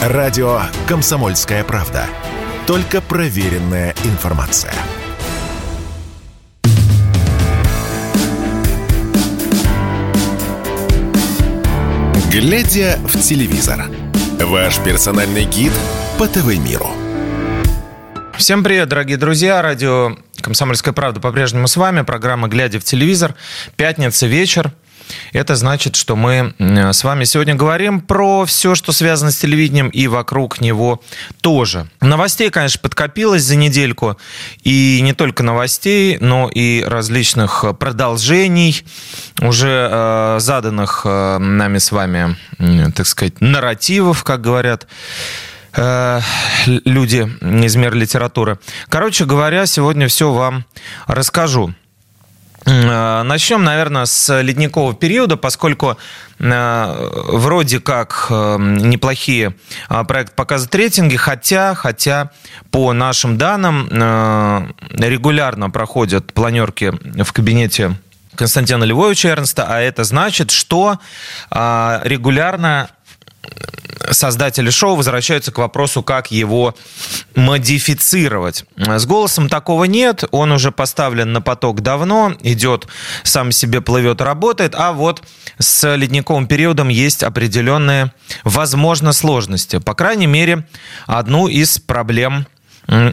Радио «Комсомольская правда». Только проверенная информация. Глядя в телевизор. Ваш персональный гид по ТВ-миру. Всем привет, дорогие друзья. Радио «Комсомольская правда» по-прежнему с вами. Программа «Глядя в телевизор». Пятница, вечер. Это значит, что мы с вами сегодня говорим про все, что связано с телевидением и вокруг него тоже. Новостей, конечно, подкопилось за недельку. И не только новостей, но и различных продолжений, уже э, заданных э, нами с вами, э, так сказать, нарративов, как говорят э, люди из мира литературы. Короче говоря, сегодня все вам расскажу. Э, начнем, наверное, с ледникового периода, поскольку э, вроде как э, неплохие проекты показывают рейтинги, хотя, хотя по нашим данным регулярно проходят планерки в кабинете Константина Львовича Эрнста, а это значит, что регулярно создатели шоу возвращаются к вопросу, как его модифицировать. С голосом такого нет, он уже поставлен на поток давно, идет, сам себе плывет, работает, а вот с ледниковым периодом есть определенные, возможно, сложности. По крайней мере, одну из проблем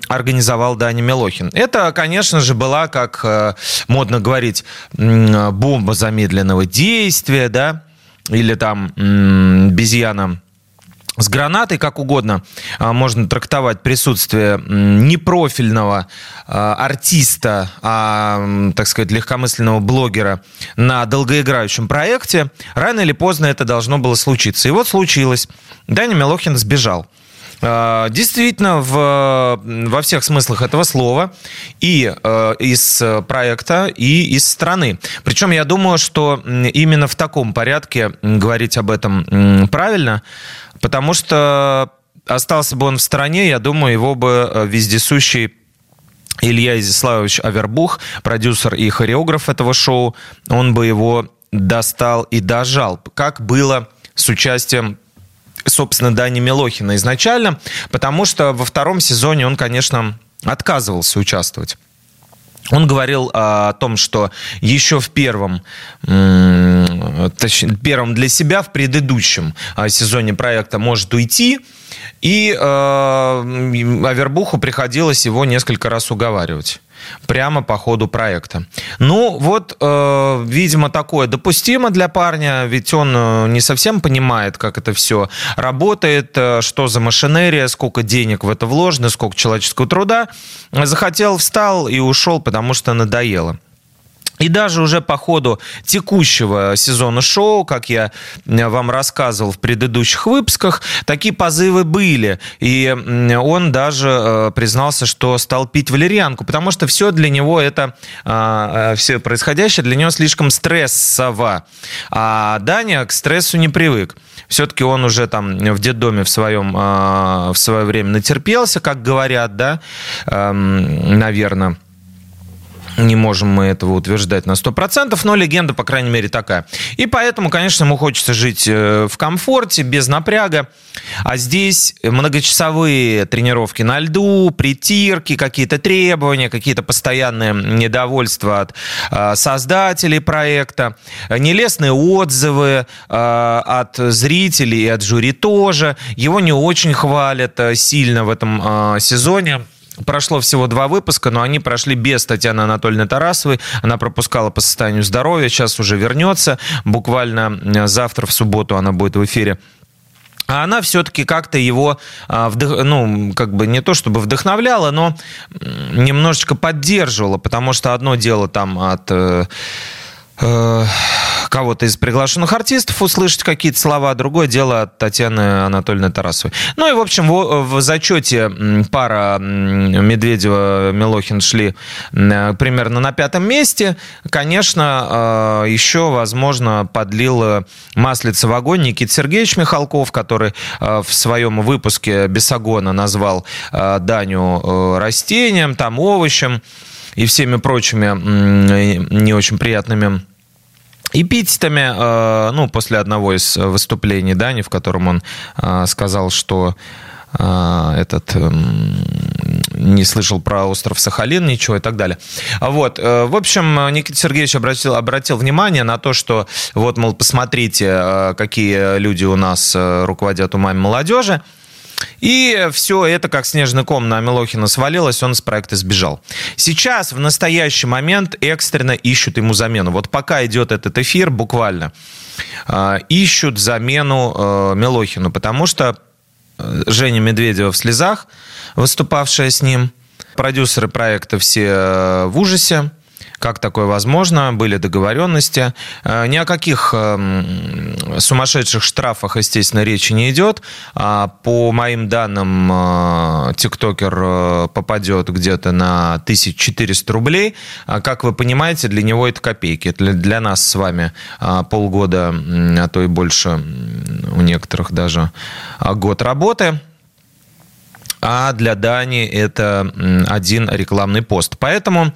организовал Даня Милохин. Это, конечно же, была, как э, модно говорить, бомба замедленного действия, да, или там обезьяна с гранатой, как угодно, а, можно трактовать присутствие непрофильного а, артиста, а, так сказать, легкомысленного блогера на долгоиграющем проекте. Рано или поздно это должно было случиться. И вот случилось. Даня Милохин сбежал. А, действительно, в, во всех смыслах этого слова и э, из проекта, и из страны. Причем я думаю, что именно в таком порядке говорить об этом правильно, потому что остался бы он в стране, я думаю, его бы э, вездесущий Илья Изяславович Авербух, продюсер и хореограф этого шоу, он бы его достал и дожал, как было с участием собственно, Дани Милохина изначально, потому что во втором сезоне он, конечно, отказывался участвовать. Он говорил а, о том, что еще в первом, точнее, первом для себя, в предыдущем а, сезоне проекта может уйти, и э, Авербуху приходилось его несколько раз уговаривать прямо по ходу проекта. Ну, вот, э, видимо, такое допустимо для парня, ведь он э, не совсем понимает, как это все работает, э, что за машинерия, сколько денег в это вложено, сколько человеческого труда. Захотел, встал и ушел, потому что надоело. И даже уже по ходу текущего сезона шоу, как я вам рассказывал в предыдущих выпусках, такие позывы были. И он даже э, признался, что стал пить валерьянку, потому что все для него это, а, э, все происходящее для него слишком стрессово. А Даня к стрессу не привык. Все-таки он уже там в детдоме в своем в свое время натерпелся, как говорят, да, эм, наверное не можем мы этого утверждать на 100%, но легенда, по крайней мере, такая. И поэтому, конечно, ему хочется жить э, в комфорте, без напряга. А здесь многочасовые тренировки на льду, притирки, какие-то требования, какие-то постоянные недовольства от э, создателей проекта, нелестные отзывы э, от зрителей и от жюри тоже. Его не очень хвалят сильно в этом сезоне. Прошло всего два выпуска, но они прошли без Татьяны Анатольевны Тарасовой. Она пропускала по состоянию здоровья, сейчас уже вернется. Буквально э, завтра, в субботу, она будет в эфире. А она все-таки как-то его, а, ну, как бы не то чтобы вдохновляла, но немножечко поддерживала, потому что одно дело там от э, кого-то из приглашенных артистов услышать какие-то слова, другое дело от Татьяны Анатольевны Тарасовой. Ну и, в общем, в, в зачете пара Медведева-Милохин шли примерно на пятом месте. Конечно, э, еще, возможно, подлил маслица в огонь Никита Сергеевич Михалков, который э, в своем выпуске Бесогона назвал э, Даню растением, там овощем и всеми прочими не очень приятными эпитетами, ну, после одного из выступлений Дани, в котором он сказал, что этот эм, не слышал про остров Сахалин, ничего и так далее. Вот. Э, в общем, Никита Сергеевич обратил, обратил внимание на то, что вот, мол, посмотрите, э, какие люди у нас э, руководят умами молодежи. И все это, как снежный ком на Милохина свалилось, он с проекта сбежал. Сейчас, в настоящий момент, экстренно ищут ему замену. Вот пока идет этот эфир, буквально, ищут замену Милохину, потому что Женя Медведева в слезах, выступавшая с ним. Продюсеры проекта все э, в ужасе. Как такое возможно? Были договоренности. Э, ни о каких эм, сумасшедших штрафах, естественно, речи не идет. А по моим данным, э, тиктокер попадет где-то на 1400 рублей. А как вы понимаете, для него это копейки. Для нас с вами полгода, а то и больше у некоторых даже год работы а для Дани это один рекламный пост. Поэтому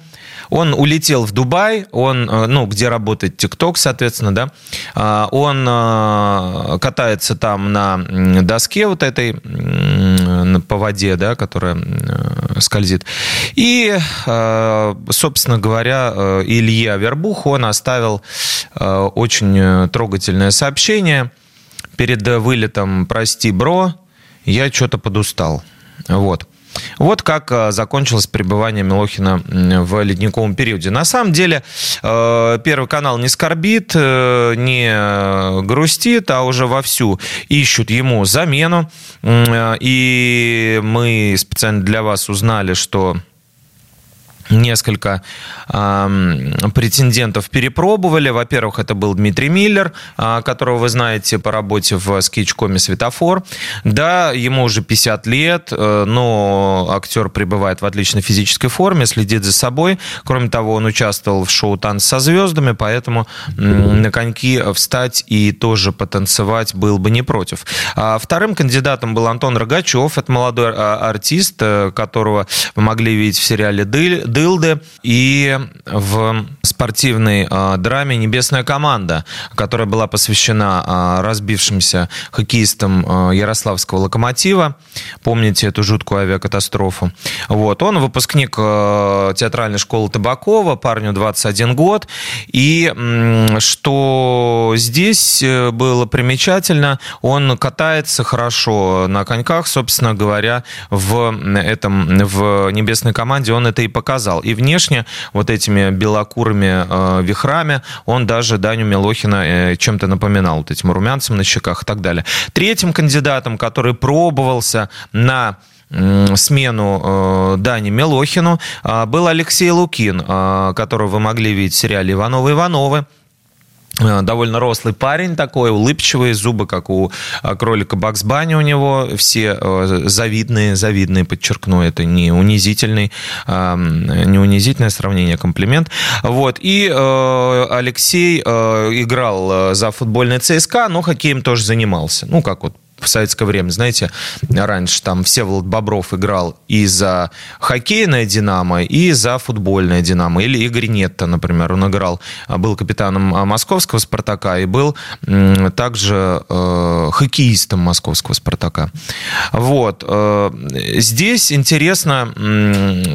он улетел в Дубай, он, э, ну, где работает ТикТок, соответственно, да, а, он э, катается там на доске вот этой по воде, да, которая э, скользит. И, собственно говоря, Илья Вербух, он оставил очень трогательное сообщение перед вылетом «Прости, бро, я что-то подустал». Вот. Вот как э, закончилось пребывание Милохина в ледниковом периоде. На самом деле, э, Первый канал не скорбит, э, не грустит, а уже вовсю ищут ему замену. И мы специально для вас узнали, что несколько э, претендентов перепробовали. Во-первых, это был Дмитрий Миллер, э, которого вы знаете по работе в скетчкоме «Светофор». Да, ему уже 50 лет, э, но актер пребывает в отличной физической форме, следит за собой. Кроме того, он участвовал в шоу «Танц со звездами», поэтому э, на коньки встать и тоже потанцевать был бы не против. А вторым кандидатом был Антон Рогачев. Это молодой а, артист, э, которого вы могли видеть в сериале «Дыль», Дылды и в спортивной э, драме «Небесная команда», которая была посвящена э, разбившимся хоккеистам э, Ярославского «Локомотива». Помните эту жуткую авиакатастрофу? Вот. Он выпускник э, театральной школы Табакова, парню 21 год. И э, что здесь было примечательно, он катается хорошо на коньках, собственно говоря, в этом, в «Небесной команде» он это и показал показал. И внешне вот этими белокурыми э, вихрами он даже Даню Милохина э, чем-то напоминал, вот этим румянцем на щеках и так далее. Третьим кандидатом, который пробовался на смену э, Дани Милохину был Алексей Лукин, которого вы могли видеть в сериале «Ивановы-Ивановы». Э, довольно рослый парень такой, улыбчивый, зубы, как у э, кролика Бакс Банни у него, все э, завидные, завидные, подчеркну, это не унизительный, не унизительное сравнение, а комплимент. Вот, и Алексей играл за футбольный ЦСКА, но хоккеем тоже занимался. Ну, как вот в советское время, знаете, раньше там Всеволод Бобров играл и за хоккейное «Динамо», и за футбольное «Динамо». Или Игорь Нетто, например, он играл, а, был капитаном а, московского «Спартака» и был также э, хоккеистом московского «Спартака». Вот. Э, здесь интересно,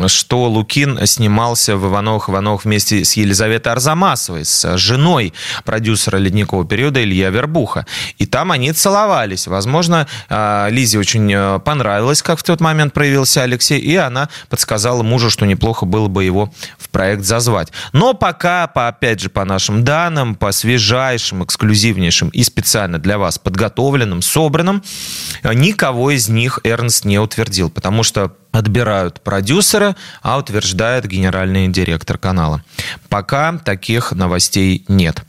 что Лукин снимался в «Ивановых Ивановых» вместе с Елизаветой Арзамасовой, с женой продюсера «Ледникового периода» Илья Вербуха. И там они целовались. Возможно, Возможно, а, Лизе очень э, понравилось, как в тот момент проявился Алексей, и она подсказала мужу, что неплохо было бы его в проект зазвать. Но пока, по, опять же, по нашим данным, по свежайшим, эксклюзивнейшим и специально для вас подготовленным, собранным, э, никого из них Эрнст не утвердил, потому что отбирают продюсера, а утверждает генеральный директор канала. Пока таких новостей нет.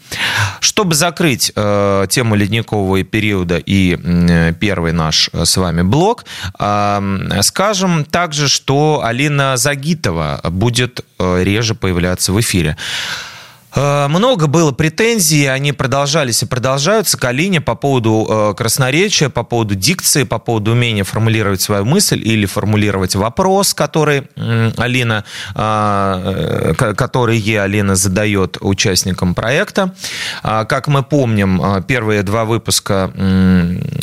Чтобы закрыть э, тему ледникового периода и э, первый наш э, с вами блок, э, скажем также, что Алина Загитова будет э, реже появляться в эфире. Э, много было претензий, они продолжались и продолжаются к Алине по поводу э, красноречия, по поводу дикции, по поводу умения формулировать свою мысль или формулировать вопрос, который Алина, э, который ей Алина задает участникам проекта. А, как мы помним, первые два выпуска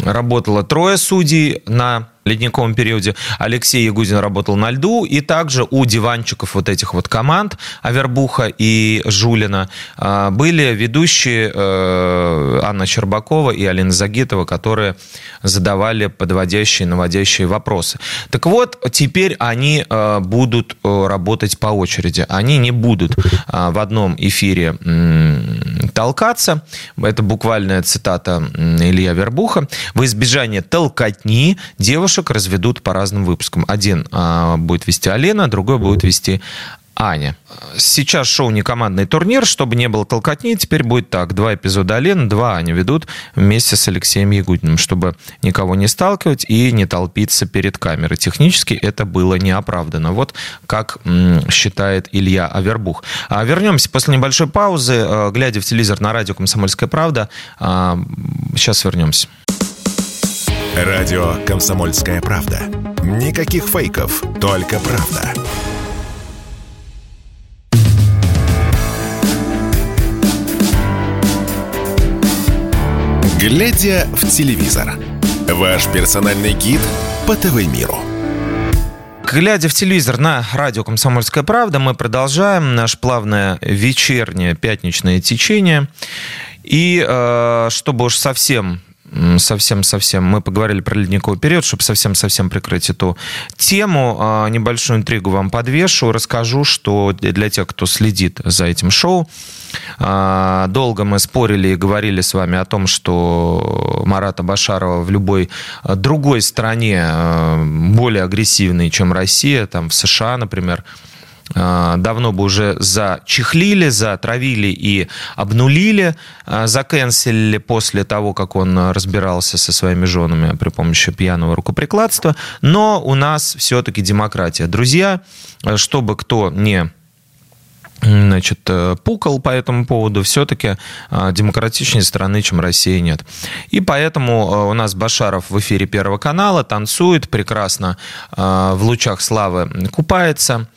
работало трое судей на ледниковом периоде Алексей Ягудин работал на льду, и также у диванчиков вот этих вот команд Авербуха и Жулина а, были ведущие э, Анна Щербакова и Алина Загитова, которые задавали подводящие, наводящие вопросы. Так вот, теперь они э, будут э, работать по очереди. Они не будут в одном эфире толкаться. Это буквальная цитата Илья Вербуха. В избежание толкотни девушек девушек разведут по разным выпускам. Один а, будет вести Алена, другой будет вести Аня. Сейчас шоу не командный турнир, чтобы не было толкотни, теперь будет так. Два эпизода Алена, два Аня ведут вместе с Алексеем Ягудиным, чтобы никого не сталкивать и не толпиться перед камерой. Технически это было неоправданно. Вот как считает Илья Авербух. А вернемся после небольшой паузы, э, глядя в телевизор на радио «Комсомольская правда». А, сейчас вернемся. Радио «Комсомольская правда». Никаких фейков, только правда. Глядя в телевизор. Ваш персональный гид по ТВ-миру. Глядя в телевизор на радио «Комсомольская правда», мы продолжаем наше плавное вечернее пятничное течение. И э, чтобы уж совсем совсем-совсем, мы поговорили про ледниковый период, чтобы совсем-совсем прикрыть эту тему, а, небольшую интригу вам подвешу, расскажу, что для тех, кто следит за этим шоу, а, долго мы спорили и говорили с вами о том, что Марата Башарова в любой другой стране а, более агрессивный, чем Россия, там в США, например, а, давно бы уже зачехлили, затравили и обнулили, а, заканцелили после того, как он разбирался со своими женами при помощи пьяного рукоприкладства. Но у нас все-таки демократия. Друзья, чтобы кто не значит, э, пукал по этому поводу, все-таки э, демократичнее страны, чем Россия, нет. И поэтому э, у нас Башаров в эфире Первого канала танцует прекрасно, в лучах славы купается,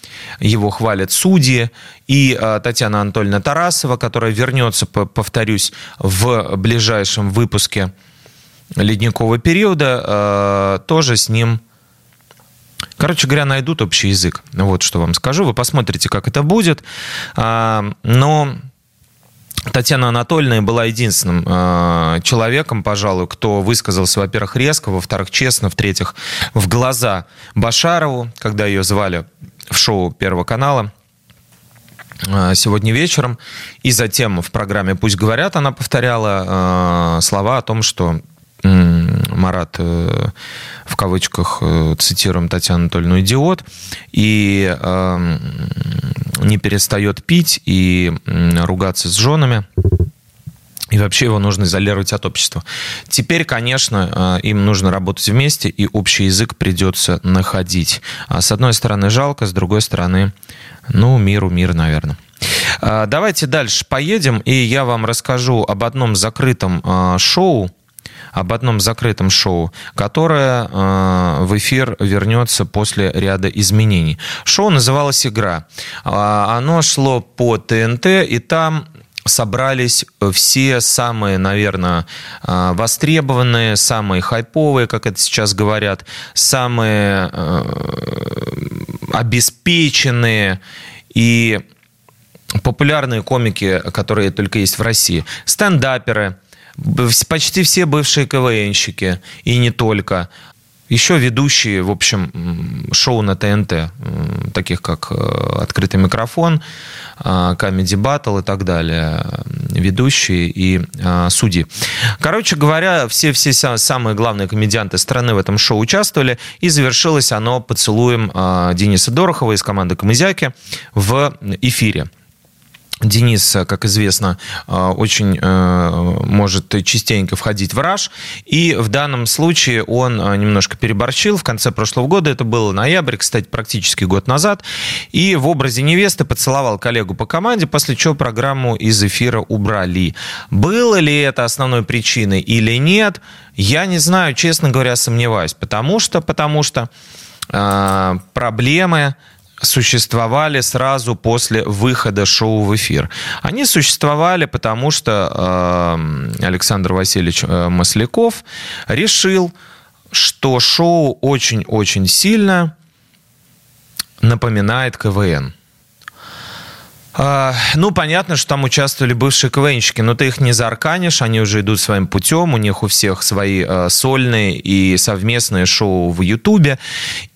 его хвалят судьи, и Татьяна Анатольевна Тарасова, которая вернется, повторюсь, в ближайшем выпуске ледникового периода, тоже с ним Короче говоря, найдут общий язык. Вот что вам скажу. Вы посмотрите, как это будет. А, но Татьяна Анатольевна была единственным э, человеком, пожалуй, кто высказался, во-первых, резко, во-вторых, честно, в-третьих, в глаза Башарову, когда ее звали в шоу Первого канала э, сегодня вечером. И затем в программе «Пусть говорят» она повторяла э, слова о том, что Марат, э, в кавычках, э, цитируем Татьяну Анатольевну, идиот, и эм, не перестает пить и ругаться с женами. И вообще его нужно изолировать от общества. Теперь, конечно, э, им нужно работать вместе, и общий язык придется находить. А с одной стороны жалко, с другой стороны, ну, миру мир, наверное. Давайте дальше поедем, и я вам расскажу об одном закрытом шоу, об одном закрытом шоу, которое э, в эфир вернется после ряда изменений. Шоу называлось «Игра». Э, оно шло по ТНТ, и там собрались все самые, наверное, а, востребованные, самые хайповые, как это сейчас говорят, самые э, обеспеченные и популярные комики, которые только есть в России. Стендаперы – почти все бывшие КВНщики, и не только. Еще ведущие, в общем, шоу на ТНТ, таких как э, «Открытый микрофон», «Comedy э, Battle» и так далее, ведущие и э, судьи. Короче говоря, все-все самые главные комедианты страны в этом шоу участвовали, и завершилось оно поцелуем Дениса Дорохова из команды «Камызяки» в эфире. Денис, как известно, э, очень э, может частенько входить в раж. И в данном случае он э, немножко переборщил. В конце прошлого года, это было ноябрь, кстати, практически год назад. И в образе невесты поцеловал коллегу по команде, после чего программу из эфира убрали. Было ли это основной причиной или нет, я не знаю, честно говоря, сомневаюсь. Потому что, потому что э, проблемы существовали сразу после выхода шоу в эфир. Они существовали, потому что э, Александр Васильевич э, Масляков решил, что шоу очень-очень сильно напоминает КВН. А, ну, понятно, что там участвовали бывшие КВНщики, но ты их не заарканишь, они уже идут своим путем, у них у всех свои э, сольные и совместные шоу в Ютубе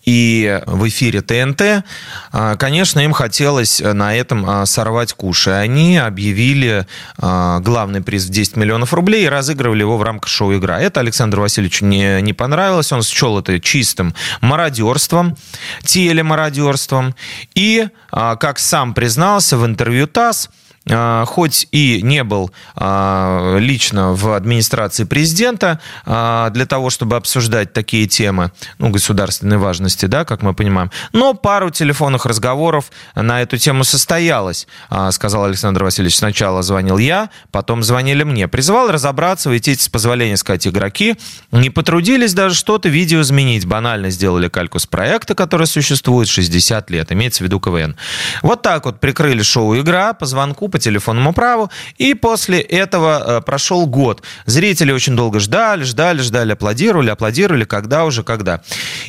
и в эфире ТНТ, а, конечно, им хотелось на этом а, сорвать куш. И они объявили а, главный приз в 10 миллионов рублей и разыгрывали его в рамках шоу «Игра». Это Александру Васильевичу не, не понравилось. Он счел это чистым мародерством, телемародерством. И, как сам признался в интервью ТАСС, хоть и не был а, лично в администрации президента а, для того, чтобы обсуждать такие темы, ну, государственной важности, да, как мы понимаем, но пару телефонных разговоров на эту тему состоялось, сказал Александр Васильевич. Сначала звонил я, потом звонили мне. Призывал разобраться, выйти с позволения сказать игроки, не потрудились даже что-то видео изменить. Банально сделали кальку с проекта, который существует 60 лет, имеется в виду КВН. Вот так вот прикрыли шоу «Игра» по звонку по телефонному праву. И после этого э, прошел год. Зрители очень долго ждали, ждали, ждали, аплодировали, аплодировали, когда уже, когда.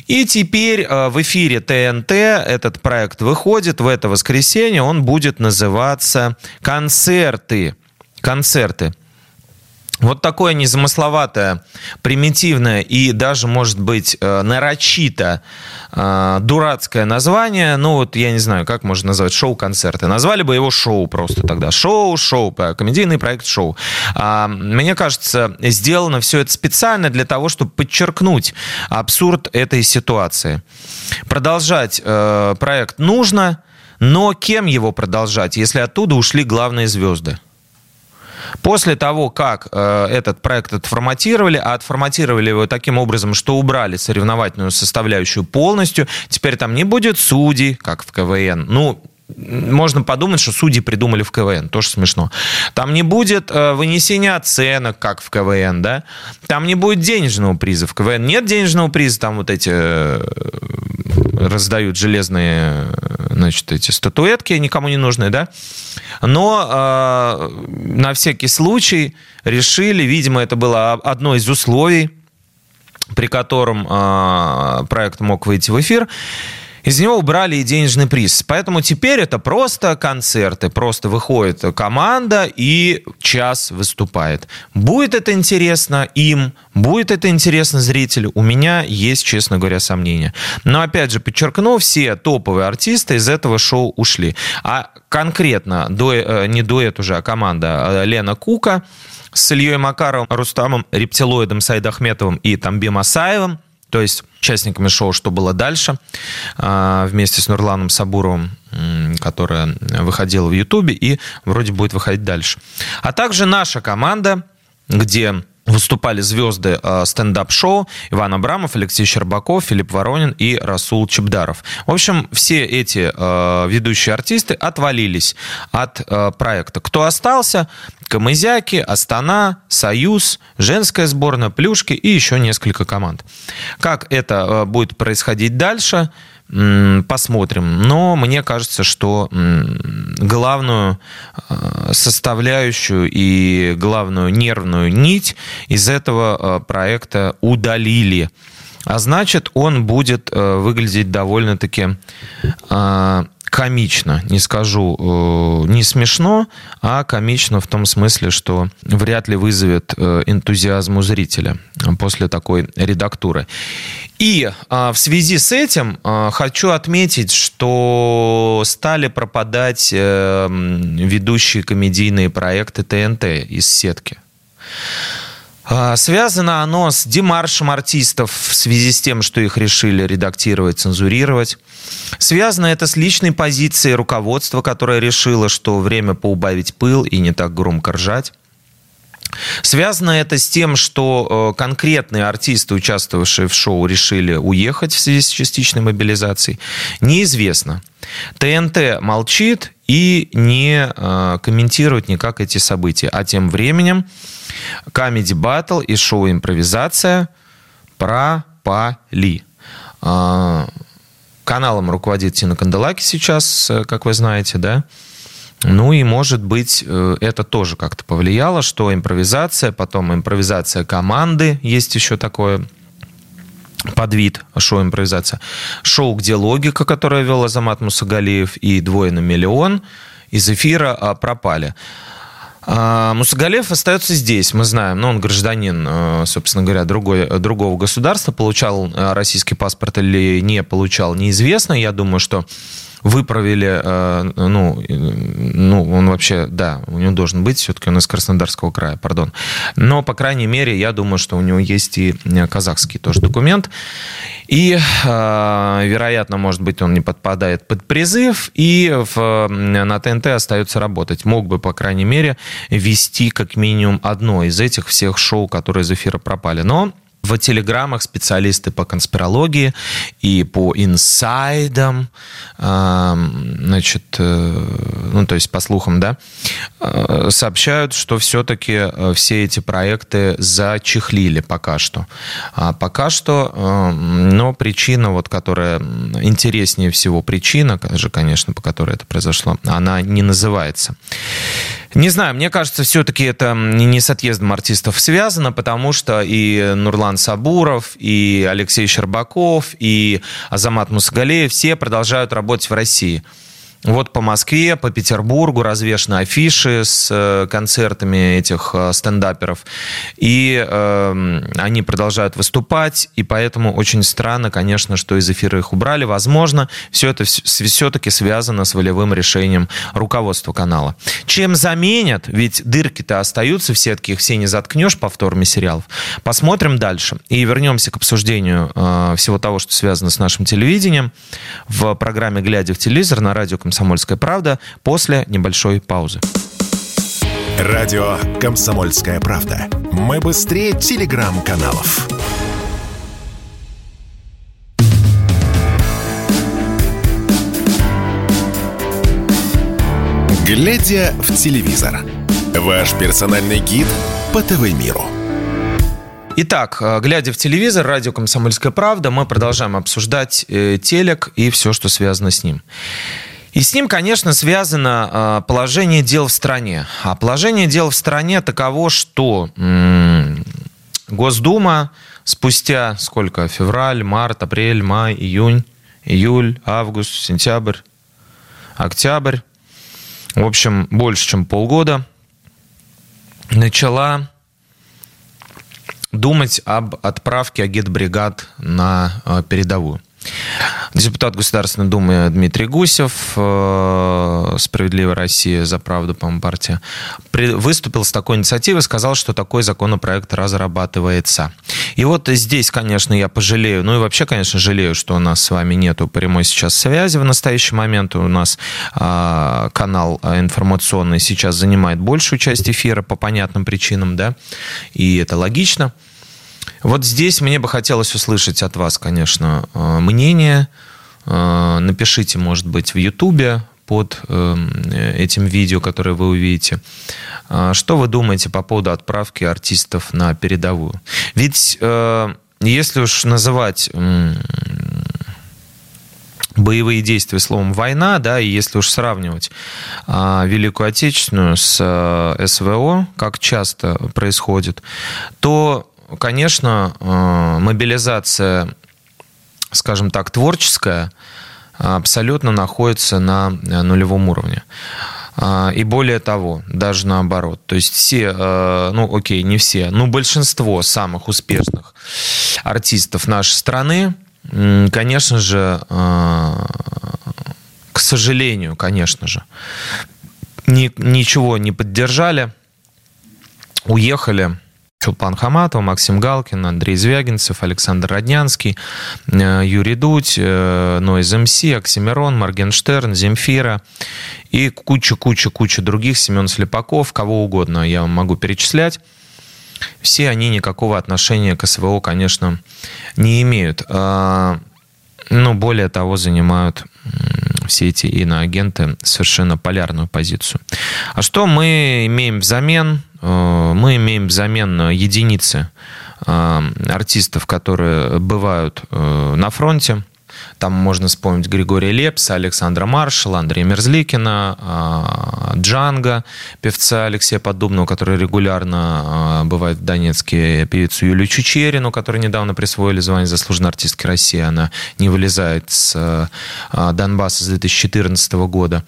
И теперь э, в эфире ТНТ этот проект выходит в это воскресенье. Он будет называться «Концерты». Концерты. Вот такое незамысловатое, примитивное и даже, может быть, э, нарочито э, дурацкое название. Ну, вот я не знаю, как можно назвать шоу-концерты. Назвали бы его шоу просто тогда. Шоу, шоу, комедийный проект шоу. А, мне кажется, сделано все это специально для того, чтобы подчеркнуть абсурд этой ситуации. Продолжать э, проект нужно, но кем его продолжать, если оттуда ушли главные звезды? После того, как э, этот проект отформатировали, а отформатировали его таким образом, что убрали соревновательную составляющую полностью, теперь там не будет судей, как в КВН. Ну, можно подумать, что судьи придумали в КВН, тоже смешно. Там не будет э, вынесения оценок, как в КВН, да. Там не будет денежного приза. В КВН нет денежного приза, там вот эти э, раздают железные, значит, эти статуэтки никому не нужные, да. Но э, на всякий случай решили, видимо, это было одно из условий, при котором э, проект мог выйти в эфир, из него убрали и денежный приз. Поэтому теперь это просто концерты. Просто выходит команда и час выступает. Будет это интересно им, будет это интересно зрителю. У меня есть, честно говоря, сомнения. Но опять же, подчеркну, все топовые артисты из этого шоу ушли. А конкретно, э, не дуэт уже, а команда э, Лена Кука с Ильей Макаровым, Рустамом Рептилоидом, Сайд Ахметовым и Тамбим Асаевым то есть участниками шоу «Что было дальше» а, вместе с Нурланом Сабуровым, которая выходила в Ютубе и вроде будет выходить дальше. А также наша команда, где выступали звезды э, стендап-шоу Иван Абрамов, Алексей Щербаков, Филипп Воронин и Расул Чебдаров. В общем, все эти э, ведущие артисты отвалились от э, проекта. Кто остался? Камызяки, Астана, Союз, женская сборная, Плюшки и еще несколько команд. Как это будет происходить дальше – посмотрим. Но мне кажется, что главную э, составляющую и главную нервную нить из этого э, проекта удалили. А значит, он будет э, выглядеть довольно-таки комично, не скажу э, не смешно, а комично в том смысле, что вряд ли вызовет э, энтузиазм у зрителя после такой редактуры. И а, в связи с этим а, хочу отметить, что стали пропадать ведущие комедийные проекты ТНТ из сетки. А, связано оно с демаршем артистов в связи с тем, что их решили редактировать, цензурировать. Связано это с личной позицией руководства, которое решило, что время поубавить пыл и не так громко ржать. Связано это с тем, что э, конкретные артисты, участвовавшие в шоу, решили уехать в связи с частичной мобилизацией. Неизвестно. ТНТ молчит и не э, комментирует никак эти события. А тем временем Comedy Battle и шоу «Импровизация» пропали. Э, каналом руководит Тина Канделаки сейчас, как вы знаете, да? Ну и, может быть, э, это тоже как-то повлияло, что импровизация, потом импровизация команды, есть еще такое подвид шоу импровизация. Шоу «Где логика», которое вел Азамат Мусагалиев, и «Двое на миллион» из эфира а, пропали. А, Мусагалев остается здесь, мы знаем, но он гражданин, э, собственно говоря, другой, другого государства, получал российский паспорт или не получал, неизвестно. Я думаю, что выправили, э, ну, ну, он вообще, да, у него должен быть, все-таки он из Краснодарского края, пардон. Но, по крайней мере, я думаю, что у него есть и казахский тоже документ. И, э, вероятно, может быть, он не подпадает под призыв, и в, на ТНТ остается работать. Мог бы, по крайней мере, вести как минимум одно из этих всех шоу, которые из эфира пропали. Но в телеграммах специалисты по конспирологии и по инсайдам, значит, э, ну, то есть по слухам, да, э, сообщают, что все-таки э, все эти проекты зачехлили пока что. А пока что, но причина, вот, которая интереснее всего, причина же, конечно, по которой это произошло, она не называется. Не знаю, мне кажется, все-таки это не с отъездом артистов связано, потому что и Нурлан Сабуров, и Алексей Щербаков, и Азамат Мусагалеев все продолжают работать в России. Вот по Москве, по Петербургу развешаны афиши с э, концертами этих э, стендаперов. И э, они продолжают выступать. И поэтому очень странно, конечно, что из эфира их убрали. Возможно, все это все-таки связано с волевым решением руководства канала. Чем заменят? Ведь дырки-то остаются в сетке, их все не заткнешь по форме сериалов. Посмотрим дальше. И вернемся к обсуждению э, всего того, что связано с нашим телевидением в программе «Глядя в телевизор» на радио «Комсомольская правда» после небольшой паузы. Радио «Комсомольская правда». Мы быстрее телеграм-каналов. Глядя в телевизор. Ваш персональный гид по ТВ-миру. Итак, э, глядя в телевизор, радио «Комсомольская правда», мы продолжаем обсуждать э, телек и все, что связано с ним. И с ним, конечно, связано э, положение дел в стране. А положение дел в стране таково, что Госдума спустя сколько? Февраль, март, апрель, май, июнь, июль, август, сентябрь, октябрь. В общем, больше, чем полгода начала думать об отправке агитбригад на э, передовую. Депутат Государственной Думы Дмитрий Гусев, э, «Справедливая Россия за правду», по-моему, партия, выступил с такой инициативой, сказал, что такой законопроект разрабатывается. И вот здесь, конечно, я пожалею, ну и вообще, конечно, жалею, что у нас с вами нету прямой сейчас связи в настоящий момент. У нас а, канал информационный сейчас занимает большую часть эфира по понятным причинам, да, и это логично. Вот здесь мне бы хотелось услышать от вас, конечно, э, мнение. Э, напишите, может быть, в Ютубе под э, этим видео, которое вы увидите. Что вы думаете по поводу отправки артистов на передовую? Ведь если уж называть боевые действия словом война, да, и если уж сравнивать а, Великую Отечественную с СВО, как часто происходит, то конечно, э, мобилизация, скажем так, творческая, абсолютно находится на э, нулевом уровне. А, и более того, даже наоборот. То есть все, э, ну окей, не все, но большинство самых успешных артистов нашей страны, конечно же, к сожалению, конечно же, ни, ничего не поддержали, уехали Чулпан Хаматова, Максим Галкин, Андрей Звягинцев, Александр Роднянский, э, Юрий Дудь, э, Нойз МС, Оксимирон, Моргенштерн, Земфира и куча-куча-куча других, Семен Слепаков, кого угодно я вам могу перечислять. Все они никакого отношения к СВО, конечно, не имеют. А, но более того, занимают все эти иноагенты совершенно полярную позицию. А что мы имеем взамен? Э, мы имеем взамен единицы э, артистов, которые бывают э, на фронте, там можно вспомнить Григория Лепса, Александра Маршала, Андрея Мерзликина, Джанга, певца Алексея Поддубного, который регулярно бывает в Донецке, певицу Юлию Чучерину, которой недавно присвоили звание заслуженной артистки России. Она не вылезает с Донбасса с 2014 года.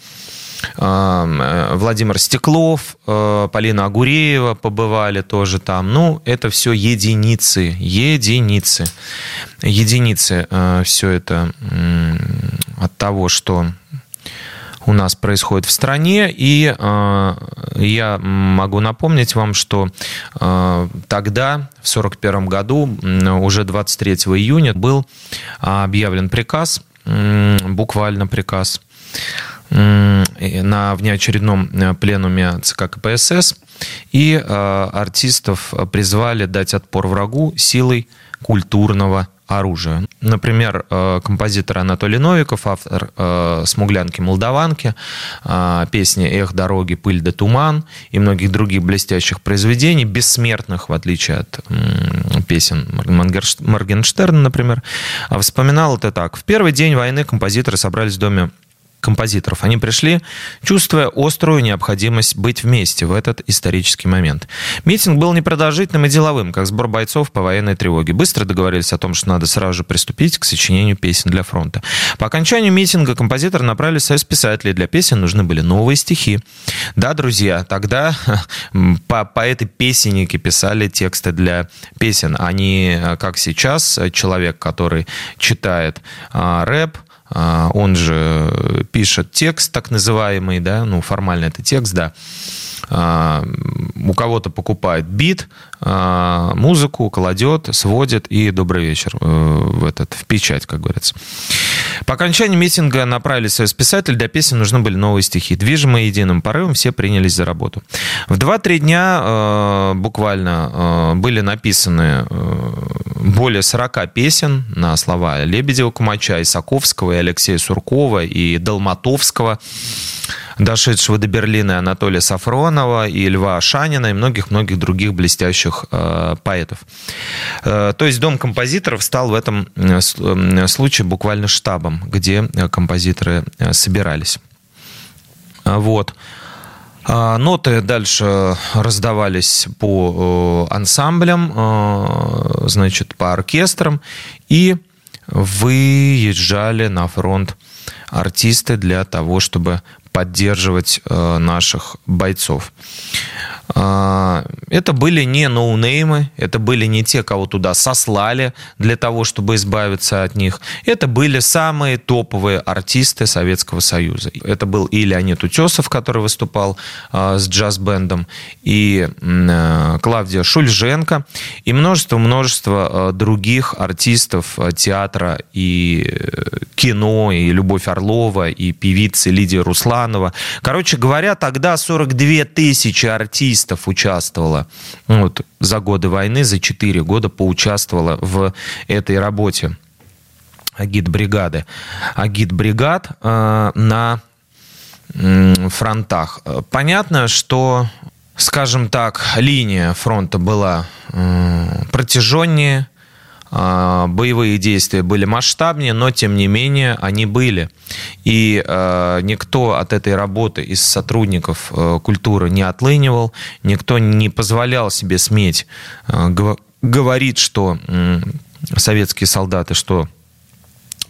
Э, Владимир Стеклов, э, Полина Агуреева побывали тоже там. Ну, это все единицы, единицы. Единицы э, все это от того, что у нас происходит в стране. И я могу напомнить вам, что тогда, в 1941 году, уже 23 июня, был объявлен приказ, буквально приказ, на внеочередном э, пленуме ЦК КПСС, и э, артистов призвали дать отпор врагу силой культурного оружия. Например, э, композитор Анатолий Новиков, автор «Смуглянки Молдаванки», песни «Эх, дороги, пыль да туман» и многих других блестящих произведений, бессмертных, в отличие от песен Моргенштерна, например, вспоминал это так. В первый день войны композиторы собрались в доме композиторов. Они пришли, чувствуя острую необходимость быть вместе в этот исторический момент. Митинг был непродолжительным и деловым, как сбор бойцов по военной тревоге. Быстро договорились о том, что надо сразу же приступить к сочинению песен для фронта. По окончанию митинга композиторы направили в союз писателей. Для песен нужны были новые стихи. Да, друзья, тогда по поэты-песенники писали тексты для песен. Они, как сейчас, человек, который читает а, рэп, он же пишет текст так называемый, да, ну формально это текст, да, а, у кого-то покупает бит, а, музыку, кладет, сводит и добрый вечер э, в, этот, в печать, как говорится. По окончании митинга направили свои писатель, для песен нужны были новые стихи. Движимые единым порывом, все принялись за работу. В 2-3 дня э, буквально э, были написаны более 40 песен на слова Лебедева, Кумача, Исаковского, и Алексея Суркова, и Долматовского дошедшего до Берлина Анатолия Сафронова и Льва Шанина и многих-многих других блестящих э, поэтов. Э, то есть Дом композиторов стал в этом э, э случае буквально штабом, где э, композиторы э, собирались. Вот. А, ноты дальше раздавались по ансамблям, значит, по оркестрам, и выезжали на фронт артисты для того, чтобы поддерживать э, наших бойцов. А, это были не ноунеймы, это были не те, кого туда сослали для того, чтобы избавиться от них. Это были самые топовые артисты Советского Союза. Это был и Леонид Утесов, который выступал а, с джаз-бендом, и а, Клавдия Шульженко, и множество-множество других артистов театра и э, кино, и Любовь Орлова, и певицы Лидия Русланова. Короче говоря, тогда 42 тысячи артистов участвовало ну, вот, за годы войны, за 4 года поучаствовало в этой работе агит-бригады. Агит-бригад э, на фронтах. Понятно, что, скажем так, линия фронта была э, протяженнее, боевые действия были масштабнее, но тем не менее они были. И э, никто от этой работы из сотрудников э, культуры не отлынивал, никто не позволял себе сметь э, говорить, что советские солдаты, что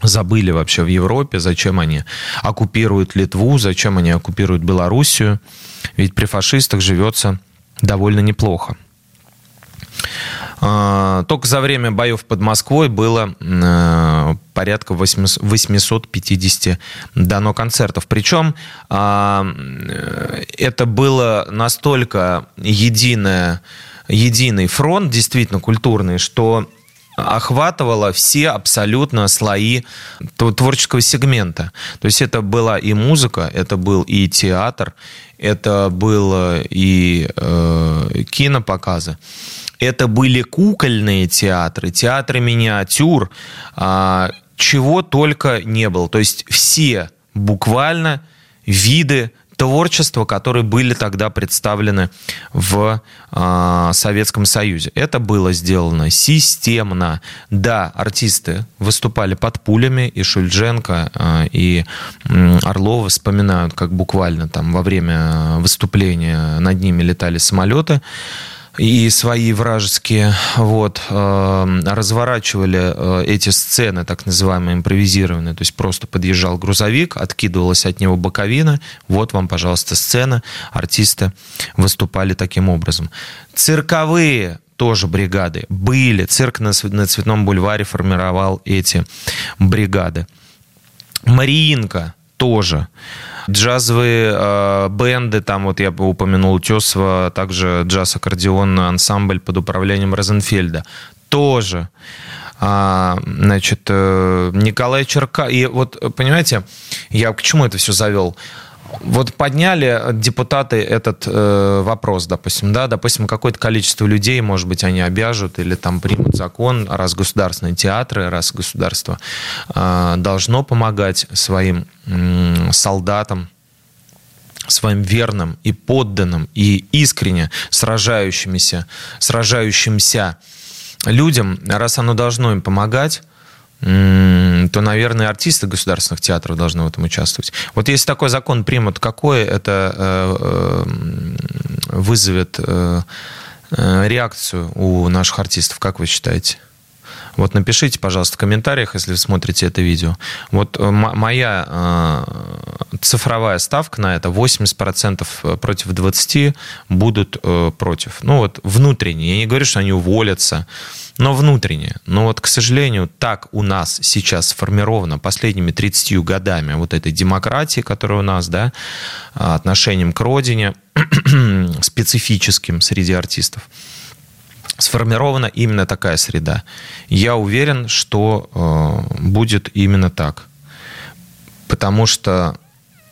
забыли вообще в Европе, зачем они оккупируют Литву, зачем они оккупируют Белоруссию. Ведь при фашистах живется довольно неплохо. А, только за время боев под Москвой было э, порядка 850 дано концертов. Причем а, это было настолько единое единый фронт, действительно культурный, что охватывала все абсолютно слои творческого сегмента. То есть это была и музыка, это был и театр, это было и э, кинопоказы. Это были кукольные театры, театры миниатюр, э, чего только не было. То есть все буквально виды творчества, которые были тогда представлены в э, Советском Союзе. Это было сделано системно. Да, артисты выступали под пулями, и Шульдженко, э, и Орлова вспоминают, как буквально там во время выступления над ними летали самолеты и свои вражеские, вот, э, разворачивали э, эти сцены, так называемые импровизированные, то есть просто подъезжал грузовик, откидывалась от него боковина, вот вам, пожалуйста, сцена, артисты выступали таким образом. Цирковые тоже бригады были, цирк на, на Цветном бульваре формировал эти бригады. Мариинка тоже джазовые э, бенды, там вот я упомянул Тесова, также джаз-аккордеон ансамбль под управлением Розенфельда. Тоже. А, значит, э, Николай Черка. И вот, понимаете, я к чему это все завел? Вот подняли депутаты этот э, вопрос, допустим, да, допустим, какое-то количество людей, может быть, они обяжут или там примут закон, раз государственные театры, раз государство э, должно помогать своим э, солдатам, своим верным и подданным и искренне сражающимися, сражающимся людям, раз оно должно им помогать, то, наверное, артисты государственных театров должны в этом участвовать. Вот если такой закон примут, какое это э, э, вызовет э, реакцию у наших артистов, как вы считаете? Вот напишите, пожалуйста, в комментариях, если вы смотрите это видео. Вот моя э, цифровая ставка на это 80% против 20 будут э, против. Ну вот внутренне. Я не говорю, что они уволятся но внутренне. Но вот, к сожалению, так у нас сейчас сформировано последними 30 годами вот этой демократии, которая у нас, да, отношением к родине, специфическим среди артистов, сформирована именно такая среда. Я уверен, что э, будет именно так. Потому что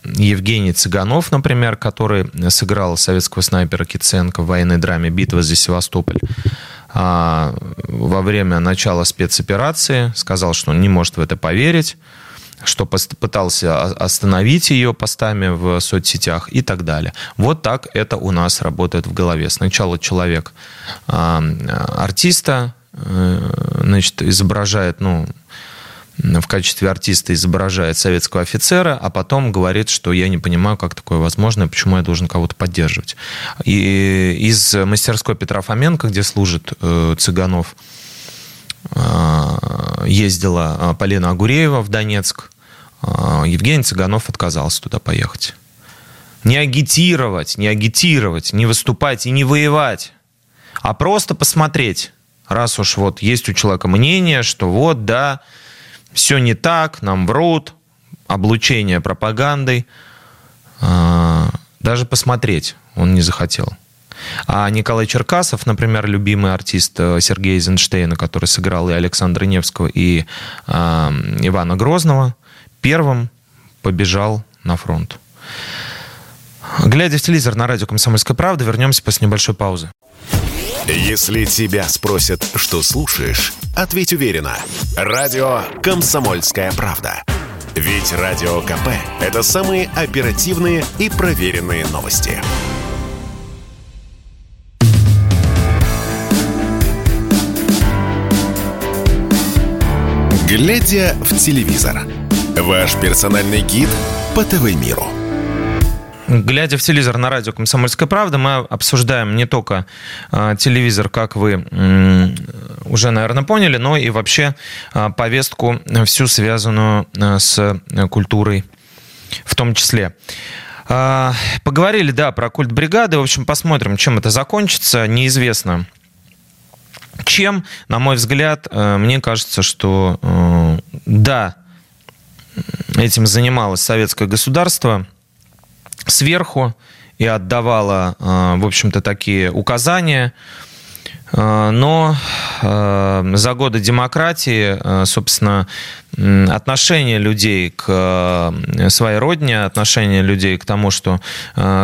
Евгений Цыганов, например, который сыграл советского снайпера Киценко в военной драме «Битва за Севастополь», а, во время начала спецоперации, сказал, что он не может в это поверить, что пытался остановить ее постами в соцсетях и так далее. Вот так это у нас работает в голове. Сначала человек артиста э, значит, изображает, ну, в качестве артиста изображает советского офицера, а потом говорит, что я не понимаю, как такое возможно, почему я должен кого-то поддерживать. И из мастерской Петра Фоменко, где служит э, Цыганов, э, ездила э, Полина Агуреева в Донецк. Евгений Цыганов отказался туда поехать. Не агитировать, не агитировать, не выступать и не воевать, а просто посмотреть. Раз уж вот есть у человека мнение, что вот, да, все не так, нам врут, облучение пропагандой. А, даже посмотреть он не захотел. А Николай Черкасов, например, любимый артист э, Сергея Эйзенштейна, который сыграл и Александра Невского, и э, Ивана Грозного, первым побежал на фронт. Глядя в телевизор на радио «Комсомольская правда», вернемся после небольшой паузы. Если тебя спросят, что слушаешь, ответь уверенно. Радио «Комсомольская правда». Ведь Радио КП – это самые оперативные и проверенные новости. Глядя в телевизор. Ваш персональный гид по ТВ-миру. Глядя в телевизор на радио «Комсомольская правда», мы обсуждаем не только э, телевизор, как вы э, уже, наверное, поняли, но и вообще э, повестку всю связанную э, с культурой в том числе. Э, поговорили, да, про культ бригады. В общем, посмотрим, чем это закончится. Неизвестно, чем, на мой взгляд, э, мне кажется, что э, да, этим занималось советское государство – сверху и отдавала, э, в общем-то, такие указания. Но за годы демократии, собственно, отношение людей к своей родине, отношение людей к тому, что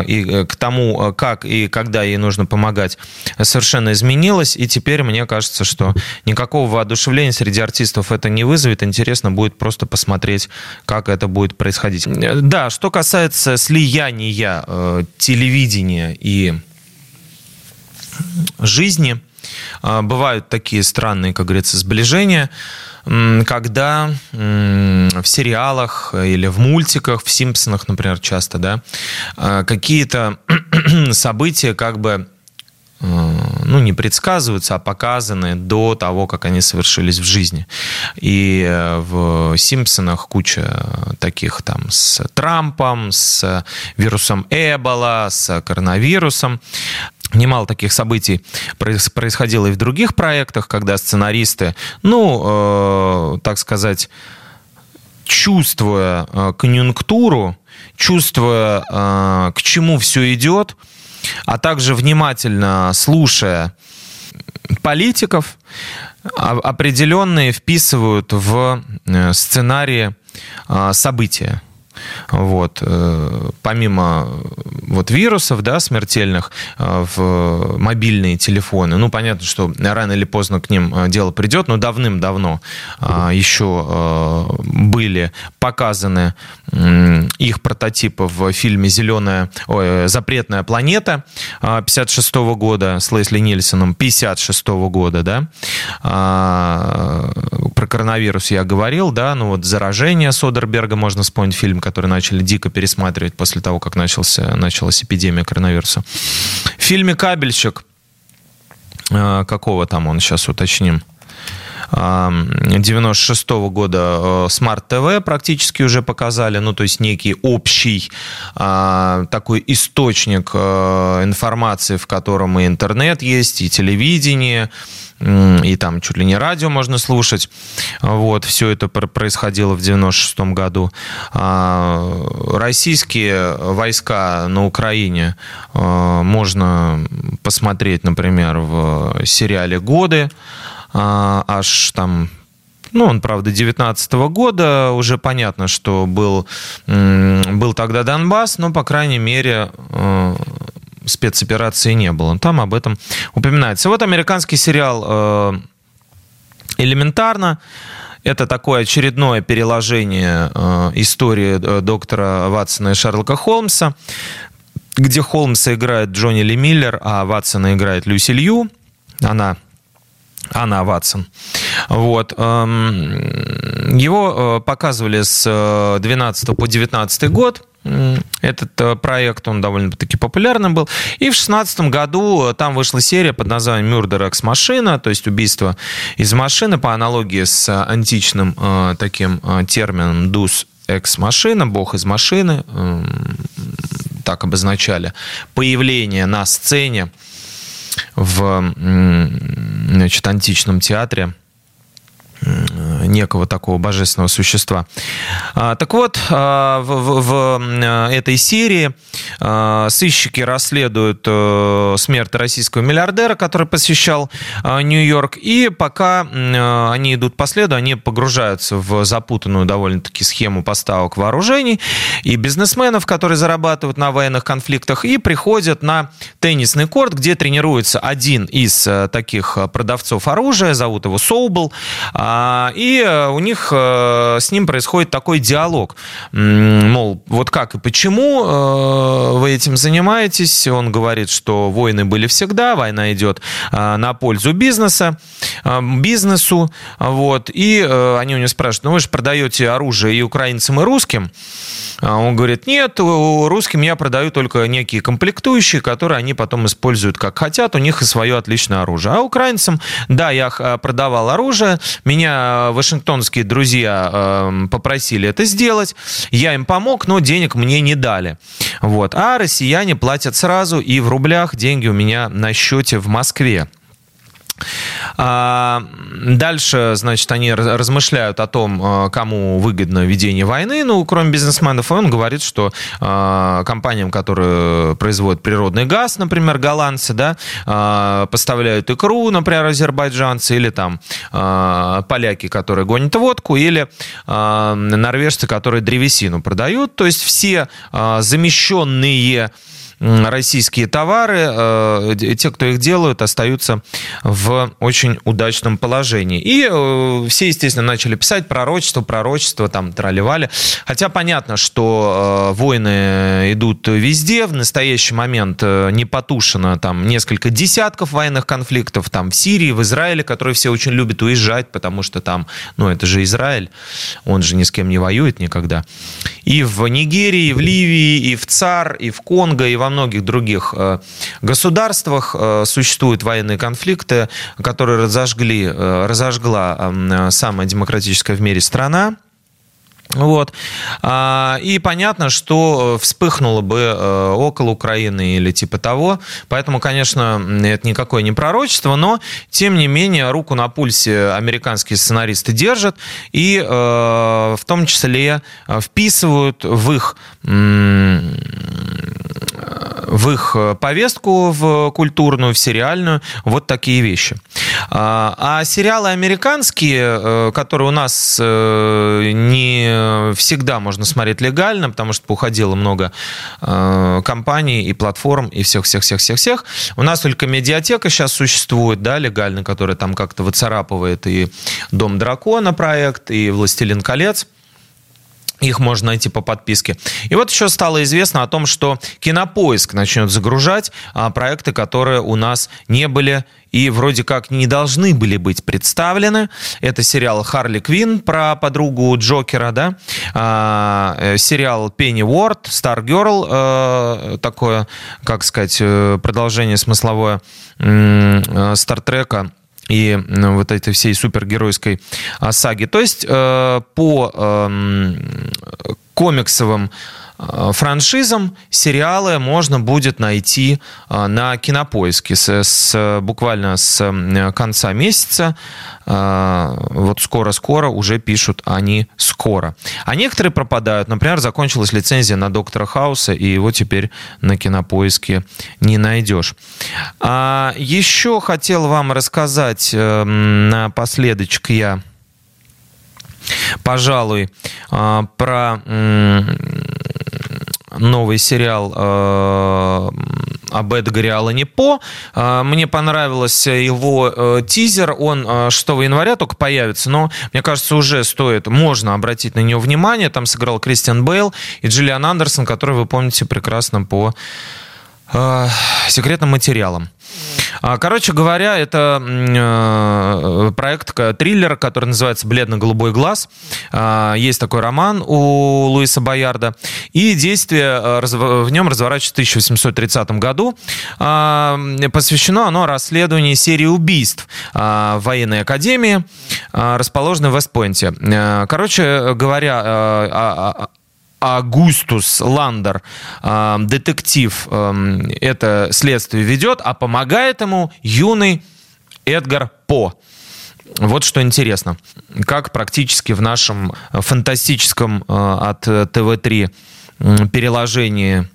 и к тому, как и когда ей нужно помогать, совершенно изменилось. И теперь мне кажется, что никакого воодушевления среди артистов это не вызовет. Интересно будет просто посмотреть, как это будет происходить. Да, что касается слияния э, телевидения и жизни, э, бывают такие странные, как говорится, сближения, когда в сериалах или в мультиках, в «Симпсонах», например, часто, да, э, какие-то события как бы ну, не предсказываются, а показаны до того, как они совершились в жизни. И э, в «Симпсонах» куча таких там с Трампом, с вирусом Эбола, с коронавирусом. Немало таких событий происходило и в других проектах, когда сценаристы, ну, э, так сказать, чувствуя э, конъюнктуру, чувствуя, э, к чему все идет, а также внимательно слушая политиков, определенные вписывают в э, сценарии э, события. Вот. Э, помимо вот вирусов, да, смертельных э, в мобильные телефоны, ну, понятно, что рано или поздно к ним э, дело придет, но давным-давно еще были показаны их прототипы в фильме «Зеленая, ой, запретная планета» 56 -го года с Лесли Нильсоном 56 -го года, да, про коронавирус я говорил, да, ну вот «Заражение» Содерберга можно вспомнить фильм, который начали дико пересматривать после того, как начался, началась эпидемия коронавируса. В фильме «Кабельщик», э, какого там он, сейчас уточним, 96 -го года Smart э, TV практически уже показали, ну, то есть некий общий э, такой источник информации, в котором и интернет есть, и телевидение, и там чуть ли не радио можно слушать. Вот, все это происходило в 96 году. А, российские войска на Украине а, можно посмотреть, например, в сериале «Годы», а, аж там ну, он, правда, 19 года. Уже понятно, что был, был тогда Донбасс, но, по крайней мере, спецоперации не было. Там об этом упоминается. Вот американский сериал э, «Элементарно». Это такое очередное переложение э, истории э, доктора Ватсона и Шерлока Холмса, где Холмса играет Джонни Ли Миллер, а Ватсона играет Люси Лью. Она Анна Ватсон. Вот. Эм, его показывали с 12 по 19 год. Этот э, проект, он довольно-таки популярным был. И в 16 году э, там вышла серия под названием «Murder Ex Machina», то есть убийство из машины, по аналогии с античным э, таким термином «Dus Ex Machina», «Бог из машины», так обозначали, появление на сцене в значит, античном театре некого такого божественного существа. А, так вот, а, в, в, э, этой серии а, сыщики расследуют э, смерть российского миллиардера, который посещал Нью-Йорк, и пока они идут по следу, они погружаются в запутанную довольно-таки схему поставок вооружений и бизнесменов, которые зарабатывают на военных конфликтах, и приходят на теннисный корт, где тренируется один из э, таких продавцов оружия, зовут его Соубл, и Э, у них э, с ним происходит такой диалог. Мол, вот как и почему э, вы этим занимаетесь? Он говорит, что войны были всегда, война идет на пользу бизнеса, бизнесу. Вот, и они у него спрашивают, ну вы же продаете оружие и украинцам, и русским. А он говорит, нет, русским я продаю только некие комплектующие, которые они потом используют как хотят, у них и свое отличное оружие. А украинцам, да, я продавал оружие, меня вашингтонские друзья эм, попросили это сделать, я им помог, но денег мне не дали. Вот. А россияне платят сразу, и в рублях деньги у меня на счете в Москве. А, дальше, значит, они размышляют о том, а, кому выгодно ведение войны. Ну, кроме бизнесменов, он говорит, что а, компаниям, которые производят природный газ, например, голландцы, да, поставляют икру, например, азербайджанцы, или там поляки, которые гонят водку, или норвежцы, которые древесину продают. То есть все замещенные российские товары, э, те, кто их делают, остаются в очень удачном положении. И э, все, естественно, начали писать пророчество, пророчество, там, тролливали. Хотя понятно, что э, войны идут везде. В настоящий момент не потушено там несколько десятков военных конфликтов там в Сирии, в Израиле, которые все очень любят уезжать, потому что там, ну, это же Израиль, он же ни с кем не воюет никогда. И в Нигерии, и в Ливии, и в ЦАР, и в Конго, и во многих других э, государствах э, существуют военные конфликты, которые разожгли, э, разожгла самая демократическая в мире страна. Вот. А, и понятно, что вспыхнуло бы около Украины или типа того. Поэтому, конечно, это никакое не пророчество, но, тем не менее, руку на пульсе американские сценаристы держат и в том числе вписывают в их в их э, повестку, в культурную, в сериальную, вот такие вещи. А, а сериалы американские, э, которые у нас э, не всегда можно смотреть легально, потому что уходило много компаний и платформ и всех-всех-всех-всех-всех. У нас только медиатека сейчас существует, да, легально, которая там как-то выцарапывает и «Дом дракона» проект, и «Властелин колец». Их можно найти по подписке. И вот еще стало известно о том, что Кинопоиск начнет загружать а, проекты, которые у нас не были и вроде как не должны были быть представлены. Это сериал «Харли Квин» про подругу Джокера, да? А, э, сериал «Пенни Уорд», «Star Girl», э, такое, как сказать, э, продолжение смысловое э, «Стартрека», и вот этой всей супергеройской а, саги. То есть э, по эм, комиксовым франшизам сериалы можно будет найти э, на кинопоиске с, с, буквально с конца месяца. Вот скоро-скоро уже пишут они скоро. А некоторые пропадают. Например, закончилась лицензия на Доктора Хауса, и его теперь на кинопоиске не найдешь. А еще хотел вам рассказать напоследочек я пожалуй, про новый сериал э, об Эдгаре Аллане По. Э, мне понравился его э, тизер. Он 6 января только появится, но мне кажется, уже стоит, можно обратить на него внимание. Там сыграл Кристиан Бейл и Джиллиан Андерсон, который вы помните прекрасно по секретным материалам. А, короче говоря, это э, проект, триллер, который называется «Бледно-голубой глаз». А, есть такой роман у Луиса Боярда. И действие э, в нем разворачивается в 1830 году. А, посвящено оно расследованию серии убийств в военной академии, расположенной в Вестпойнте. Э, короче говоря, Агустус Ландер, э, детектив, э, это следствие ведет, а помогает ему юный Эдгар По. Вот что интересно, как практически в нашем фантастическом э, от ТВ-3 переложении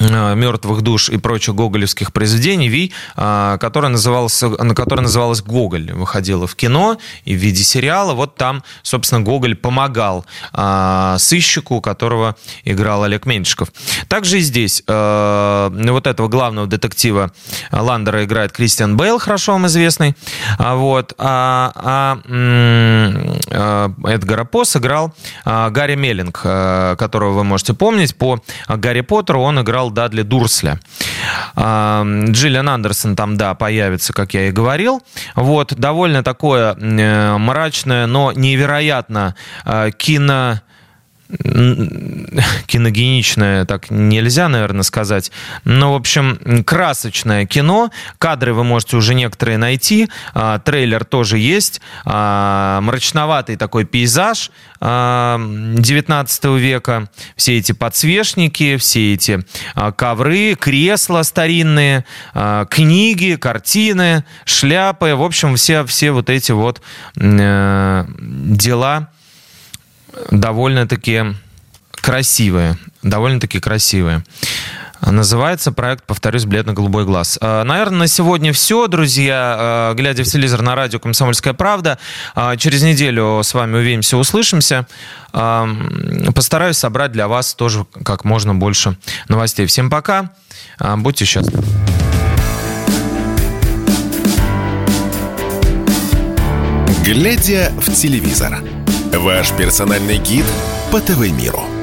мертвых душ и прочих гоголевских произведений, Ви, э, которая называлась, которая называлась «Гоголь». Выходила в кино и в виде сериала. Вот там, собственно, Гоголь помогал э, сыщику, которого играл Олег Меньшиков. Также и здесь вот этого главного детектива Ландера играет Кристиан Бейл, хорошо вам известный. А вот. А, а Эдгара По сыграл Гарри Меллинг, которого вы можете помнить. По Гарри Поттеру он играл играл Дадли Дурсля. Джиллиан Андерсон там, да, появится, как я и говорил. Вот, довольно такое э, мрачное, но невероятно э, кино киногеничное, так нельзя, наверное, сказать. Но, в общем, красочное кино. Кадры вы можете уже некоторые найти. А, трейлер тоже есть. А, мрачноватый такой пейзаж 19 а, века. Все эти подсвечники, все эти ковры, кресла старинные, книги, картины, шляпы. В общем, все, все вот эти вот э, дела довольно-таки красивые. Довольно-таки красивые. Называется проект, повторюсь, «Бледно-голубой глаз». А, наверное, на сегодня все, друзья. А, глядя в телевизор на радио «Комсомольская правда». А, через неделю с вами увидимся, услышимся. Постараюсь собрать для вас тоже как можно больше новостей. Всем пока. Будьте счастливы. Глядя в телевизор. Ваш персональный гид по ТВ-миру.